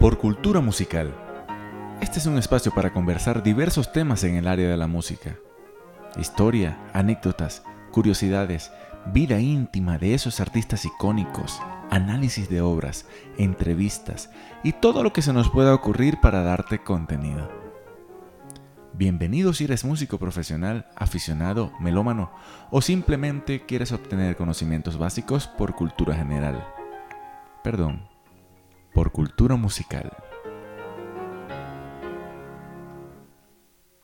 Por Cultura Musical. Este es un espacio para conversar diversos temas en el área de la música. Historia, anécdotas, curiosidades, vida íntima de esos artistas icónicos, análisis de obras, entrevistas y todo lo que se nos pueda ocurrir para darte contenido. Bienvenido si eres músico profesional, aficionado, melómano o simplemente quieres obtener conocimientos básicos por cultura general. Perdón, musical.